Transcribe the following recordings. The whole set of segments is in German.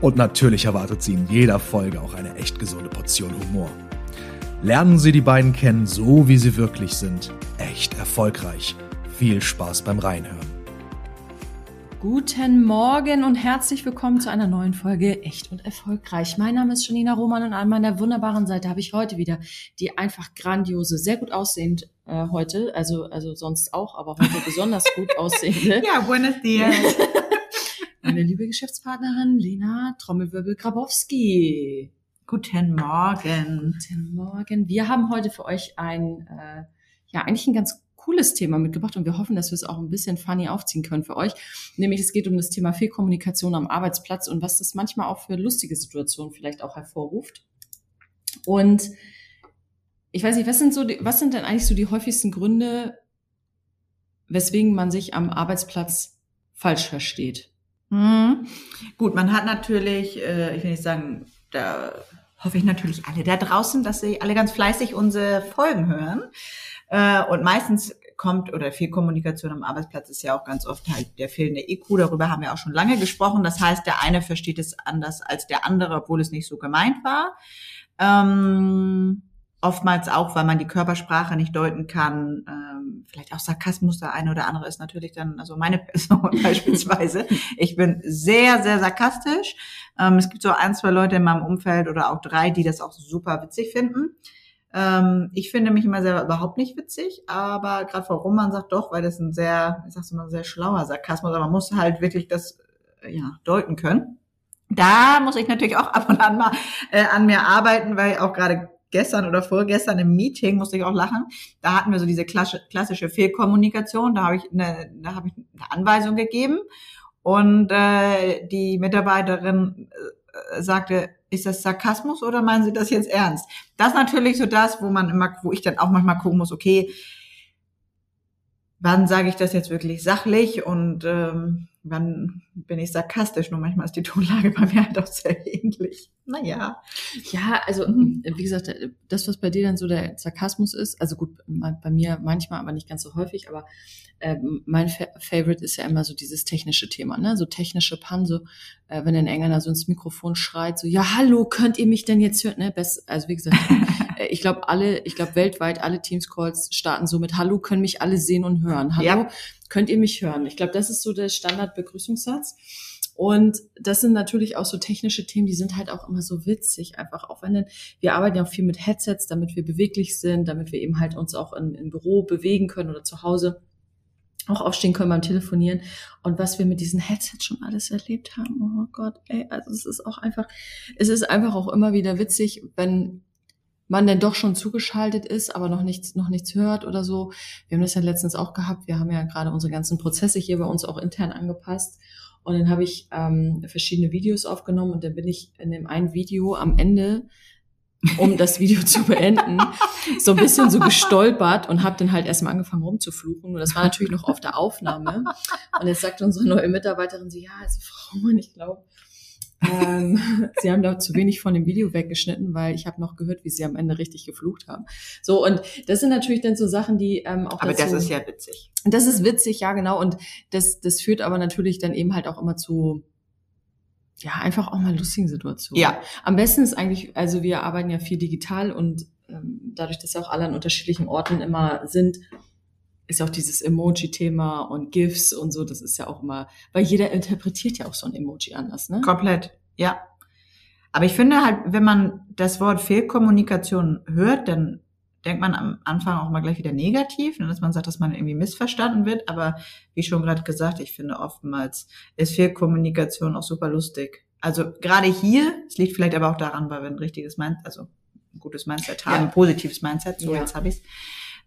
Und natürlich erwartet Sie in jeder Folge auch eine echt gesunde Portion Humor. Lernen Sie die beiden kennen, so wie sie wirklich sind. Echt erfolgreich. Viel Spaß beim Reinhören. Guten Morgen und herzlich willkommen zu einer neuen Folge Echt und Erfolgreich. Mein Name ist Janina Roman und an meiner wunderbaren Seite habe ich heute wieder die einfach grandiose, sehr gut aussehend äh, heute, also, also sonst auch, aber heute besonders gut aussehende. ja, buenos dias. meine liebe Geschäftspartnerin Lena Trommelwirbel-Grabowski. Guten Morgen. Guten Morgen. Wir haben heute für euch ein, äh, ja, eigentlich ein ganz cooles Thema mitgebracht und wir hoffen, dass wir es auch ein bisschen funny aufziehen können für euch. Nämlich es geht um das Thema Fehlkommunikation am Arbeitsplatz und was das manchmal auch für lustige Situationen vielleicht auch hervorruft. Und ich weiß nicht, was sind so, die, was sind denn eigentlich so die häufigsten Gründe, weswegen man sich am Arbeitsplatz falsch versteht? Mhm. Gut, man hat natürlich, äh, ich will nicht sagen, da hoffe ich natürlich alle da draußen, dass sie alle ganz fleißig unsere Folgen hören. Äh, und meistens kommt oder viel Kommunikation am Arbeitsplatz ist ja auch ganz oft halt der fehlende IQ. Darüber haben wir auch schon lange gesprochen. Das heißt, der eine versteht es anders als der andere, obwohl es nicht so gemeint war. Ähm, oftmals auch, weil man die Körpersprache nicht deuten kann. Ähm, vielleicht auch Sarkasmus, der eine oder andere ist natürlich dann, also meine Person beispielsweise. Ich bin sehr, sehr sarkastisch. Ähm, es gibt so ein, zwei Leute in meinem Umfeld oder auch drei, die das auch super witzig finden. Ähm, ich finde mich immer selber überhaupt nicht witzig, aber gerade Frau Roman sagt doch, weil das ein sehr, ich sag's mal, sehr schlauer Sarkasmus, aber man muss halt wirklich das äh, ja, deuten können. Da muss ich natürlich auch ab und an mal äh, an mir arbeiten, weil auch gerade gestern oder vorgestern im Meeting musste ich auch lachen. Da hatten wir so diese klassische Fehlkommunikation. Da habe ich eine, da habe ich eine Anweisung gegeben und äh, die Mitarbeiterin äh, sagte, ist das Sarkasmus oder meinen Sie das jetzt ernst? Das ist natürlich so das, wo man immer, wo ich dann auch manchmal gucken muss, okay, wann sage ich das jetzt wirklich sachlich und ähm, wann bin ich sarkastisch? Nur manchmal ist die Tonlage bei mir halt auch sehr ähnlich. Naja. Ja, also mhm. wie gesagt, das, was bei dir dann so der Sarkasmus ist, also gut, bei mir manchmal, aber nicht ganz so häufig, aber äh, mein Fa Favorite ist ja immer so dieses technische Thema, ne? So technische Pan, so äh, wenn ein Engländer so ins Mikrofon schreit, so, ja, hallo, könnt ihr mich denn jetzt hören? Ne? Best, also wie gesagt, äh, ich glaube, alle, ich glaube, weltweit alle Teams-Calls starten so mit Hallo, können mich alle sehen und hören. Hallo, ja. könnt ihr mich hören? Ich glaube, das ist so der Standard-Begrüßungssatz. Und das sind natürlich auch so technische Themen, die sind halt auch immer so witzig, einfach auch wenn wir arbeiten ja auch viel mit Headsets, damit wir beweglich sind, damit wir eben halt uns auch im, im Büro bewegen können oder zu Hause auch aufstehen können beim Telefonieren. Und was wir mit diesen Headsets schon alles erlebt haben, oh Gott, ey, also es ist auch einfach, es ist einfach auch immer wieder witzig, wenn man denn doch schon zugeschaltet ist, aber noch nichts, noch nichts hört oder so. Wir haben das ja letztens auch gehabt. Wir haben ja gerade unsere ganzen Prozesse hier bei uns auch intern angepasst. Und dann habe ich ähm, verschiedene Videos aufgenommen und dann bin ich in dem einen Video am Ende, um das Video zu beenden, so ein bisschen so gestolpert und habe dann halt erstmal angefangen rumzufluchen. Und das war natürlich noch auf der Aufnahme. Und jetzt sagt unsere neue Mitarbeiterin sie, ja, also Frau Mann, ich glaube, ähm, sie haben da zu wenig von dem Video weggeschnitten, weil ich habe noch gehört, wie sie am Ende richtig geflucht haben. So, und das sind natürlich dann so Sachen, die ähm, auch. Aber dazu, das ist ja witzig. Das ist witzig, ja, genau. Und das, das führt aber natürlich dann eben halt auch immer zu ja, einfach auch mal lustigen Situationen. Ja. Am besten ist eigentlich, also wir arbeiten ja viel digital und ähm, dadurch, dass ja auch alle an unterschiedlichen Orten immer sind, ist auch dieses Emoji-Thema und GIFs und so, das ist ja auch immer, weil jeder interpretiert ja auch so ein Emoji anders, ne? Komplett, ja. Aber ich finde halt, wenn man das Wort Fehlkommunikation hört, dann denkt man am Anfang auch mal gleich wieder negativ, ne, dass man sagt, dass man irgendwie missverstanden wird. Aber wie schon gerade gesagt, ich finde oftmals ist Fehlkommunikation auch super lustig. Also gerade hier, es liegt vielleicht aber auch daran, weil wir ein richtiges Mindset, also ein gutes Mindset haben, ja. ein positives Mindset, so ja. jetzt habe ich's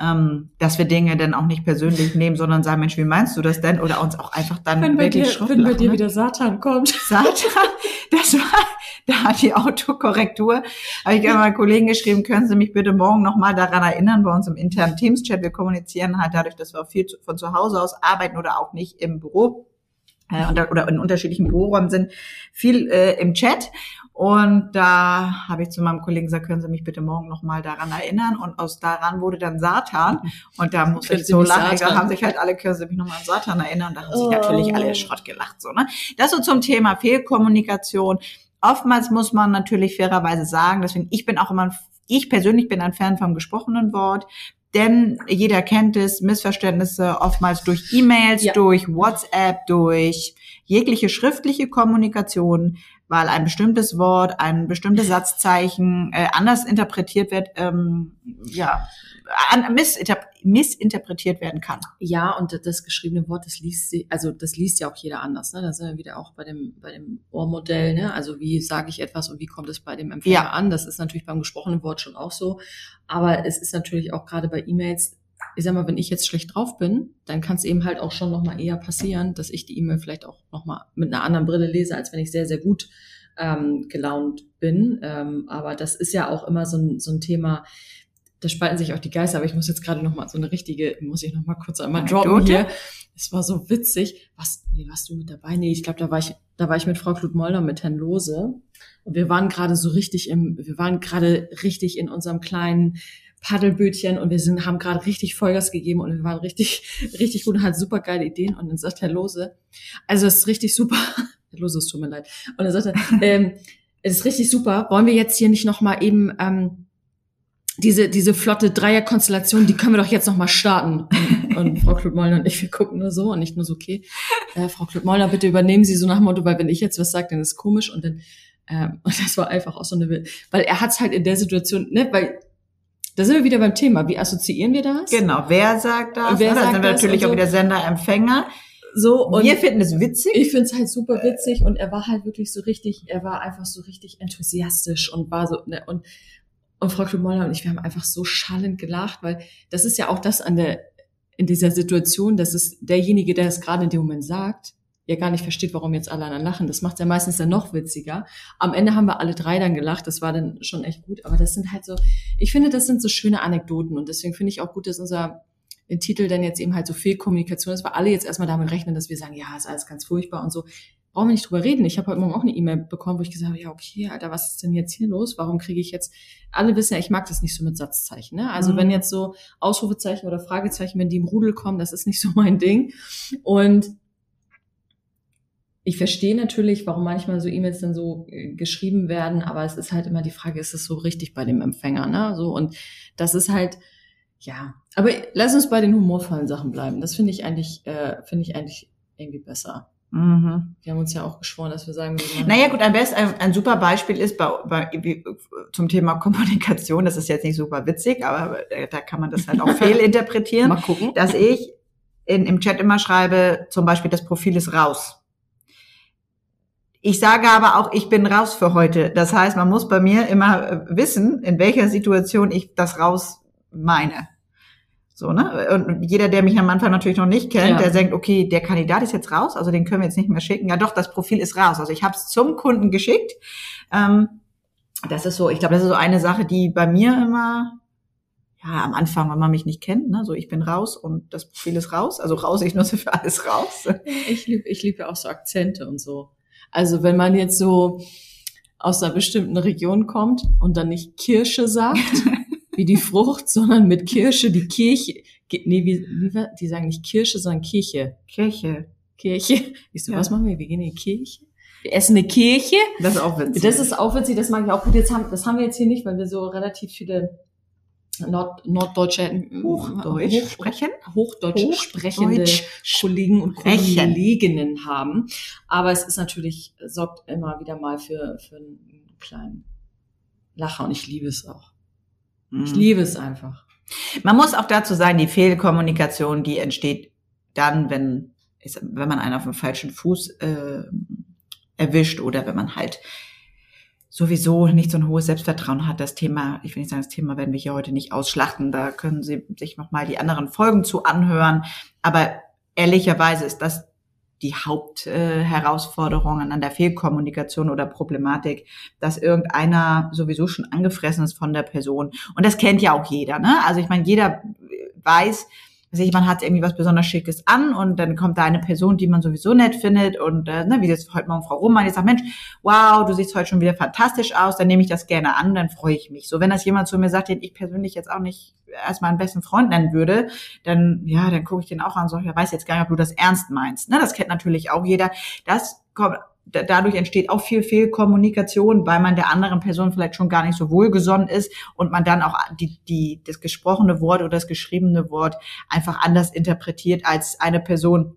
ähm, dass wir Dinge dann auch nicht persönlich nehmen, sondern sagen, Mensch, wie meinst du das denn? Oder uns auch einfach dann wenn wirklich dir, Wenn bei dir ne? wieder Satan kommt. Satan? das war da die Autokorrektur. Habe ich gerne mal Kollegen geschrieben, können Sie mich bitte morgen nochmal daran erinnern, bei uns im internen Teams-Chat, wir kommunizieren halt dadurch, dass wir viel von zu Hause aus arbeiten oder auch nicht im Büro äh, oder in unterschiedlichen Büroräumen sind, viel äh, im Chat. Und da habe ich zu meinem Kollegen gesagt, können Sie mich bitte morgen nochmal daran erinnern. Und aus daran wurde dann Satan. Und da muss ich so lachen. Da haben sich halt alle, können Sie mich nochmal an Satan erinnern. Und da haben sich oh. natürlich alle Schrott gelacht. So, ne? Das so zum Thema Fehlkommunikation. Oftmals muss man natürlich fairerweise sagen, deswegen, ich bin auch immer, ich persönlich bin ein Fan vom gesprochenen Wort. Denn jeder kennt es, Missverständnisse oftmals durch E-Mails, ja. durch WhatsApp, durch jegliche schriftliche Kommunikation, weil ein bestimmtes Wort, ein bestimmtes Satzzeichen äh, anders interpretiert wird, ähm, ja, an, missinter missinterpretiert werden kann. Ja, und das geschriebene Wort, das liest sie, also das liest ja auch jeder anders. Ne? Da sind wir wieder auch bei dem bei dem Ohrmodell. Ne? Also wie sage ich etwas und wie kommt es bei dem Empfänger ja. an? Das ist natürlich beim gesprochenen Wort schon auch so. Aber es ist natürlich auch gerade bei E-Mails ich sag mal, wenn ich jetzt schlecht drauf bin, dann kann es eben halt auch schon nochmal eher passieren, dass ich die E-Mail vielleicht auch nochmal mit einer anderen Brille lese, als wenn ich sehr, sehr gut ähm, gelaunt bin. Ähm, aber das ist ja auch immer so ein, so ein Thema, da spalten sich auch die Geister, aber ich muss jetzt gerade noch mal so eine richtige, muss ich noch mal kurz einmal droppen hier. Es war so witzig. Was, nee, warst du mit dabei? Nee, ich glaube, da war ich, da war ich mit Frau Klud-Molder, mit Herrn Lose. Und wir waren gerade so richtig im, wir waren gerade richtig in unserem kleinen Paddelbötchen und wir sind, haben gerade richtig Vollgas gegeben und wir waren richtig, richtig gut und hatten super geile Ideen. Und dann sagt Herr Lose, also es ist richtig super. Herr Lose, es tut mir leid. Und dann sagt er, ähm, es ist richtig super. Wollen wir jetzt hier nicht noch mal eben ähm, diese, diese flotte Dreierkonstellation, die können wir doch jetzt noch mal starten. Und, und Frau Klutmollner und ich, wir gucken nur so und nicht nur so, okay, äh, Frau Klutmollner, bitte übernehmen Sie so nach dem Motto, weil wenn ich jetzt was sage, dann ist es komisch und dann, ähm, und das war einfach auch so eine, weil er hat's halt in der Situation, ne, weil da sind wir wieder beim Thema. Wie assoziieren wir das? Genau. Wer sagt das? Wer ne? sagt sind wir natürlich so. auch wieder Sender, Empfänger. So, und wir finden es witzig. Ich finde es halt super witzig und er war halt wirklich so richtig, er war einfach so richtig enthusiastisch und war so, ne, und und Frau Klumoller und ich, wir haben einfach so schallend gelacht, weil das ist ja auch das an der, in dieser Situation, dass es derjenige, der es gerade in dem Moment sagt, ja gar nicht versteht, warum jetzt alle anderen lachen. Das macht ja meistens dann noch witziger. Am Ende haben wir alle drei dann gelacht. Das war dann schon echt gut. Aber das sind halt so, ich finde, das sind so schöne Anekdoten. Und deswegen finde ich auch gut, dass unser Titel dann jetzt eben halt so viel Kommunikation ist, weil alle jetzt erstmal damit rechnen, dass wir sagen, ja, ist alles ganz furchtbar und so brauchen wir nicht drüber reden. Ich habe heute Morgen auch eine E-Mail bekommen, wo ich gesagt habe, ja, okay, Alter, was ist denn jetzt hier los? Warum kriege ich jetzt, alle wissen ja, ich mag das nicht so mit Satzzeichen. Ne? Also mhm. wenn jetzt so Ausrufezeichen oder Fragezeichen, wenn die im Rudel kommen, das ist nicht so mein Ding. Und ich verstehe natürlich, warum manchmal so E-Mails dann so äh, geschrieben werden, aber es ist halt immer die Frage, ist es so richtig bei dem Empfänger, ne? So und das ist halt ja, aber lass uns bei den humorvollen Sachen bleiben. Das finde ich eigentlich äh, finde ich eigentlich irgendwie besser. Mhm. Wir haben uns ja auch geschworen, dass wir sagen, wir Naja, gut, ein, best, ein, ein super Beispiel ist bei, bei, zum Thema Kommunikation, das ist jetzt nicht super witzig, aber da kann man das halt auch fehlinterpretieren. Mal gucken. Dass ich in, im Chat immer schreibe, zum Beispiel, das Profil ist raus. Ich sage aber auch, ich bin raus für heute. Das heißt, man muss bei mir immer wissen, in welcher Situation ich das raus meine. So, ne? Und jeder, der mich am Anfang natürlich noch nicht kennt, ja. der denkt, okay, der Kandidat ist jetzt raus, also den können wir jetzt nicht mehr schicken. Ja doch, das Profil ist raus. Also ich habe es zum Kunden geschickt. Ähm, das ist so, ich glaube, das ist so eine Sache, die bei mir immer, ja, am Anfang, wenn man mich nicht kennt, ne, so ich bin raus und das Profil ist raus. Also raus, ich nutze für alles raus. Ich liebe ich liebe ja auch so Akzente und so. Also wenn man jetzt so aus einer bestimmten Region kommt und dann nicht Kirsche sagt, wie die Frucht, sondern mit Kirsche die Kirche. Nee, wie, wie, die sagen nicht Kirsche, sondern Kirche. Kirche. Kirche. Ich so, ja. was machen wir? Wir gehen in die Kirche. Wir essen eine Kirche. Das ist auch witzig. Das ist auch witzig, das mag ich auch gut. Jetzt haben, das haben wir jetzt hier nicht, weil wir so relativ viele Nord, norddeutsche Hochdeutsch Hoch, sprechen, Hochdeutsch, Hochdeutsch sprechende Kollegen und Kolleginnen haben. Aber es ist natürlich, sorgt immer wieder mal für, für einen kleinen Lacher und ich liebe es auch. Ich mhm. liebe es einfach. Man muss auch dazu sagen, die Fehlkommunikation, die entsteht dann, wenn, wenn man einen auf dem falschen Fuß äh, erwischt oder wenn man halt sowieso nicht so ein hohes Selbstvertrauen hat. Das Thema, ich will nicht sagen, das Thema werden wir hier heute nicht ausschlachten. Da können Sie sich nochmal die anderen Folgen zu anhören. Aber ehrlicherweise ist das die Hauptherausforderungen äh, an der Fehlkommunikation oder Problematik, dass irgendeiner sowieso schon angefressen ist von der Person. Und das kennt ja auch jeder. Ne? Also ich meine, jeder weiß, also man hat irgendwie was besonders Schickes an und dann kommt da eine Person, die man sowieso nett findet und äh, ne, wie das heute Morgen Frau Roman, die sagt, Mensch, wow, du siehst heute schon wieder fantastisch aus, dann nehme ich das gerne an, dann freue ich mich. So, wenn das jemand zu mir sagt, den ich persönlich jetzt auch nicht erstmal einen besten Freund nennen würde, dann, ja, dann gucke ich den auch an sage, ich weiß jetzt gar nicht, ob du das ernst meinst. Ne, das kennt natürlich auch jeder. Das kommt dadurch entsteht auch viel Fehlkommunikation, weil man der anderen Person vielleicht schon gar nicht so wohlgesonnen ist und man dann auch die, die, das gesprochene Wort oder das geschriebene Wort einfach anders interpretiert als eine Person,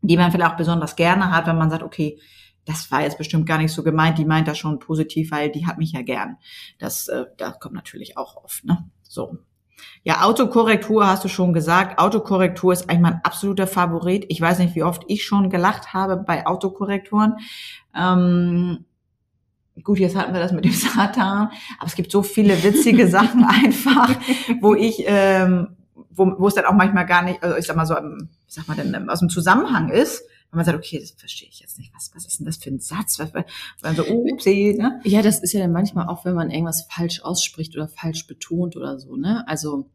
die man vielleicht auch besonders gerne hat, wenn man sagt, okay, das war jetzt bestimmt gar nicht so gemeint, die meint das schon positiv, weil die hat mich ja gern. Das, äh, das kommt natürlich auch oft, ne? So. Ja, Autokorrektur hast du schon gesagt. Autokorrektur ist eigentlich mein absoluter Favorit. Ich weiß nicht, wie oft ich schon gelacht habe bei Autokorrekturen. Ähm, gut, jetzt hatten wir das mit dem Satan, aber es gibt so viele witzige Sachen einfach, wo ich, ähm, wo, wo es dann auch manchmal gar nicht, also ich sag mal so, wie sag mal denn, aus dem Zusammenhang ist wenn man sagt, okay, das verstehe ich jetzt nicht, was, was ist denn das für ein Satz? Was, dann so, oh, upsie, ne? Ja, das ist ja dann manchmal auch, wenn man irgendwas falsch ausspricht oder falsch betont oder so, ne? Also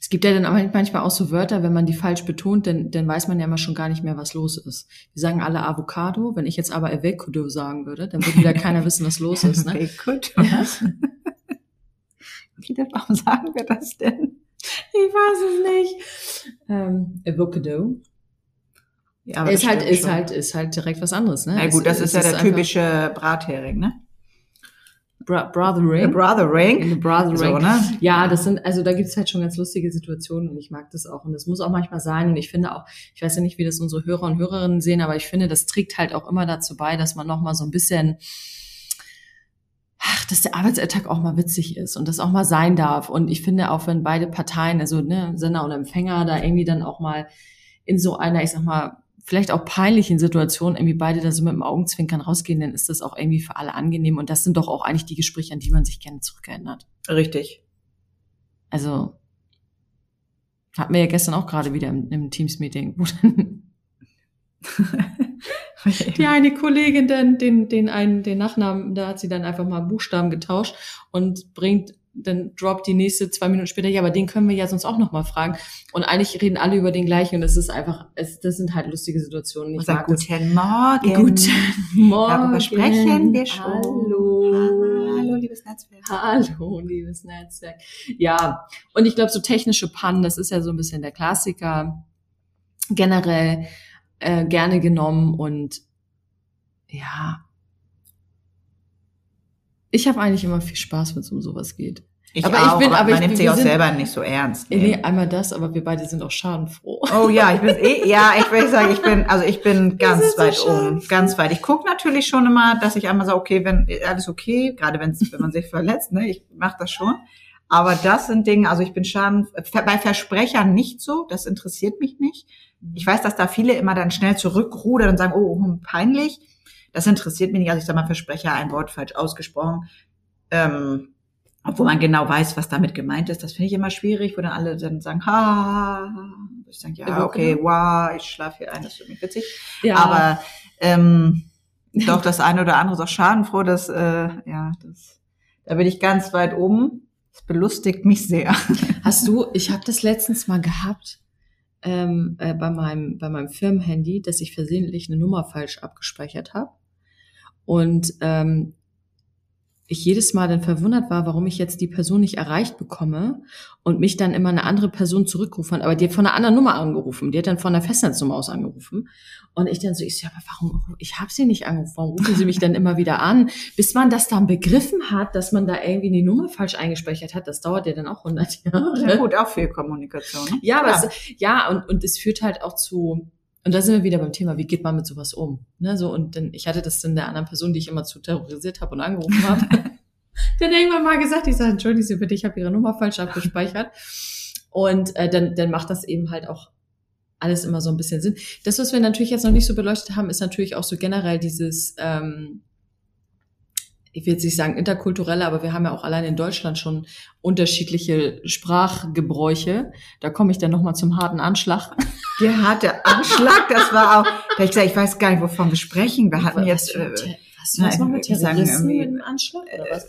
es gibt ja dann aber manchmal auch so Wörter, wenn man die falsch betont, dann, dann weiß man ja immer schon gar nicht mehr, was los ist. Wir sagen alle Avocado, wenn ich jetzt aber Avocado sagen würde, dann würde wieder keiner wissen, was los ist. Ne? Avocado. Ja. Wie, warum sagen wir das denn? Ich weiß es nicht. Ähm, Avocado. Ja, aber ist halt, ist halt, ist halt direkt was anderes, ne? Na gut, das ist, ist ja der typische Brathering, ne? Bra Brothering. Brothering. Brothering. So, ne? Ja, das sind, also da gibt's halt schon ganz lustige Situationen und ich mag das auch. Und das muss auch manchmal sein. Und ich finde auch, ich weiß ja nicht, wie das unsere Hörer und Hörerinnen sehen, aber ich finde, das trägt halt auch immer dazu bei, dass man nochmal so ein bisschen, ach, dass der Arbeitsalltag auch mal witzig ist und das auch mal sein darf. Und ich finde auch, wenn beide Parteien, also ne, Sender und Empfänger, da irgendwie dann auch mal in so einer, ich sag mal, vielleicht auch peinlichen Situationen irgendwie beide da so mit dem Augenzwinkern rausgehen, dann ist das auch irgendwie für alle angenehm. Und das sind doch auch eigentlich die Gespräche, an die man sich gerne zurückerinnert. Richtig. Also hatten wir ja gestern auch gerade wieder im, im Teams-Meeting, wo dann die eine Kollegin dann den, den einen, den Nachnamen, da hat sie dann einfach mal Buchstaben getauscht und bringt dann droppt die nächste zwei Minuten später, ja, aber den können wir ja sonst auch noch mal fragen. Und eigentlich reden alle über den gleichen und es ist einfach, es, das sind halt lustige Situationen. Ich sag, guten Morgen. Guten Morgen. Darüber sprechen wir schon. Hallo. Hallo, liebes Netzwerk. Hallo, liebes Netzwerk. Ja, und ich glaube, so technische Pannen, das ist ja so ein bisschen der Klassiker. Generell äh, gerne genommen und ja, ich habe eigentlich immer viel Spaß, wenn es um sowas geht. Ich aber auch, ich bin, aber, man ich, nimmt sich auch sind, selber nicht so ernst. Nee, einmal das, aber wir beide sind auch schadenfroh. Oh ja, ich bin eh, ja, ich will sagen, ich bin, also ich bin ganz weit so um, ganz weit. Ich gucke natürlich schon immer, dass ich einmal sage, okay, wenn alles okay, gerade wenn wenn man sich verletzt, ne, ich mache das schon. Aber das sind Dinge, also ich bin schaden, bei Versprechern nicht so, das interessiert mich nicht. Ich weiß, dass da viele immer dann schnell zurückrudern und sagen, oh, oh peinlich. Das interessiert mich nicht. Also ich sage mal, Versprecher, ein Wort falsch ausgesprochen. Ähm, obwohl man genau weiß, was damit gemeint ist. Das finde ich immer schwierig, wo dann alle dann sagen, ha, ich sage, ja, okay, wow, ich schlafe hier ein, das ist irgendwie witzig. Ja. Aber ähm, doch das eine oder andere ist auch schadenfroh, dass, äh, ja, das, da bin ich ganz weit oben. Das belustigt mich sehr. Hast du, ich habe das letztens mal gehabt ähm, äh, bei meinem bei meinem Firmenhandy, dass ich versehentlich eine Nummer falsch abgespeichert habe. Und ähm, ich jedes Mal dann verwundert war, warum ich jetzt die Person nicht erreicht bekomme und mich dann immer eine andere Person zurückgerufen hat, aber die hat von einer anderen Nummer angerufen, die hat dann von der Festnetznummer aus angerufen und ich dann so, ich so, aber warum, ich habe sie nicht angerufen, warum rufen sie mich dann immer wieder an? Bis man das dann begriffen hat, dass man da irgendwie eine Nummer falsch eingespeichert hat, das dauert ja dann auch 100 Jahre. Ja gut, auch viel Kommunikation. Ne? Ja, ja. Es, ja und, und es führt halt auch zu, und da sind wir wieder beim Thema, wie geht man mit sowas um? Ne, so, und dann, ich hatte das dann der anderen Person, die ich immer zu terrorisiert habe und angerufen habe, dann irgendwann mal gesagt, ich sage, entschuldigen Sie bitte, ich habe Ihre Nummer falsch abgespeichert. Und äh, dann, dann macht das eben halt auch alles immer so ein bisschen Sinn. Das, was wir natürlich jetzt noch nicht so beleuchtet haben, ist natürlich auch so generell dieses, ähm, ich will jetzt nicht sagen interkulturelle, aber wir haben ja auch allein in Deutschland schon unterschiedliche Sprachgebräuche. Da komme ich dann nochmal zum harten Anschlag. Der harte Anschlag, das war auch, da ich gesagt, ich weiß gar nicht, wovon wir sprechen. Wir hatten jetzt, äh, was, was nein, machen wir Terroristen mit dem Anschlag oder was?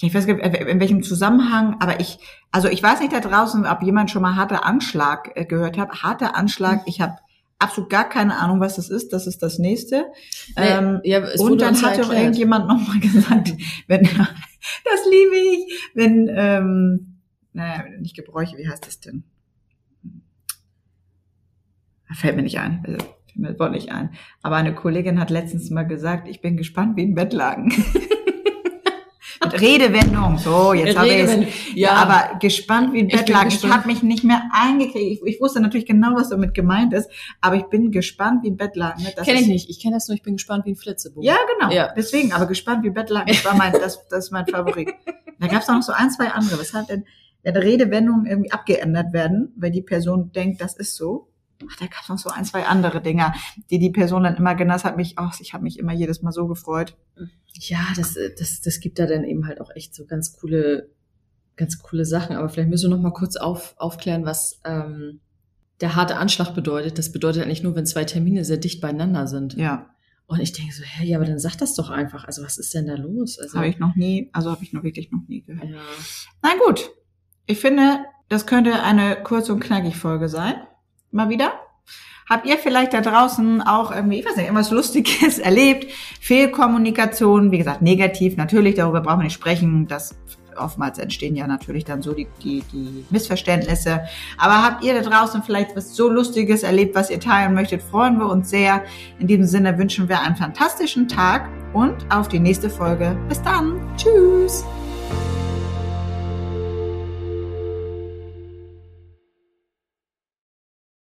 ich weiß gar nicht, in welchem Zusammenhang, aber ich, also ich weiß nicht da draußen, ob jemand schon mal harter Anschlag äh, gehört hat. Harter Anschlag, ich habe absolut gar keine Ahnung, was das ist. Das ist das nächste. Ähm, Nee, ja, es und dann ja hat doch erklärt. irgendjemand nochmal gesagt, wenn, das liebe ich, wenn, ähm, naja, nicht Gebräuche, wie heißt das denn? Fällt mir nicht ein, also, fällt mir das Wort nicht ein. Aber eine Kollegin hat letztens mal gesagt, ich bin gespannt wie ein Bettlaken. Redewendung, so, jetzt habe ich es. Ja, aber gespannt wie ein Ich Bettlaken. Ich gespannt. habe mich nicht mehr eingekriegt. Ich, ich wusste natürlich genau, was damit gemeint ist, aber ich bin gespannt wie ein Bettlaken. ne? Das kenne ich nicht. Ich kenne das nur, ich bin gespannt wie ein Flitzebogen. ja, genau. Ja. Deswegen, aber gespannt wie Bettlaken, das war mein, das, das ist mein Favorit. Da gab es noch so ein, zwei andere. Weshalb denn, wenn Redewendungen irgendwie abgeändert werden, weil die Person denkt, das ist so. Ach, da gab es noch so ein, zwei andere Dinger, die die Person dann immer genannt hat. Mich, ach, ich habe mich immer jedes Mal so gefreut. Ja, das, äh, das, das gibt da dann eben halt auch echt so ganz coole, ganz coole Sachen. Aber vielleicht müssen wir noch mal kurz auf, aufklären, was ähm, der harte Anschlag bedeutet. Das bedeutet eigentlich nur, wenn zwei Termine sehr dicht beieinander sind. Ja, Und ich denke so, hä, ja, aber dann sag das doch einfach. Also was ist denn da los? Also, habe ich noch nie, also habe ich noch wirklich noch nie gehört. ja. Na gut, ich finde, das könnte eine kurz und knackig Folge sein. Mal wieder. Habt ihr vielleicht da draußen auch irgendwie, ich weiß nicht, irgendwas Lustiges erlebt? Fehlkommunikation, wie gesagt, negativ, natürlich, darüber brauchen wir nicht sprechen. Das oftmals entstehen ja natürlich dann so die, die, die Missverständnisse. Aber habt ihr da draußen vielleicht was so Lustiges erlebt, was ihr teilen möchtet, freuen wir uns sehr. In diesem Sinne wünschen wir einen fantastischen Tag und auf die nächste Folge. Bis dann. Tschüss.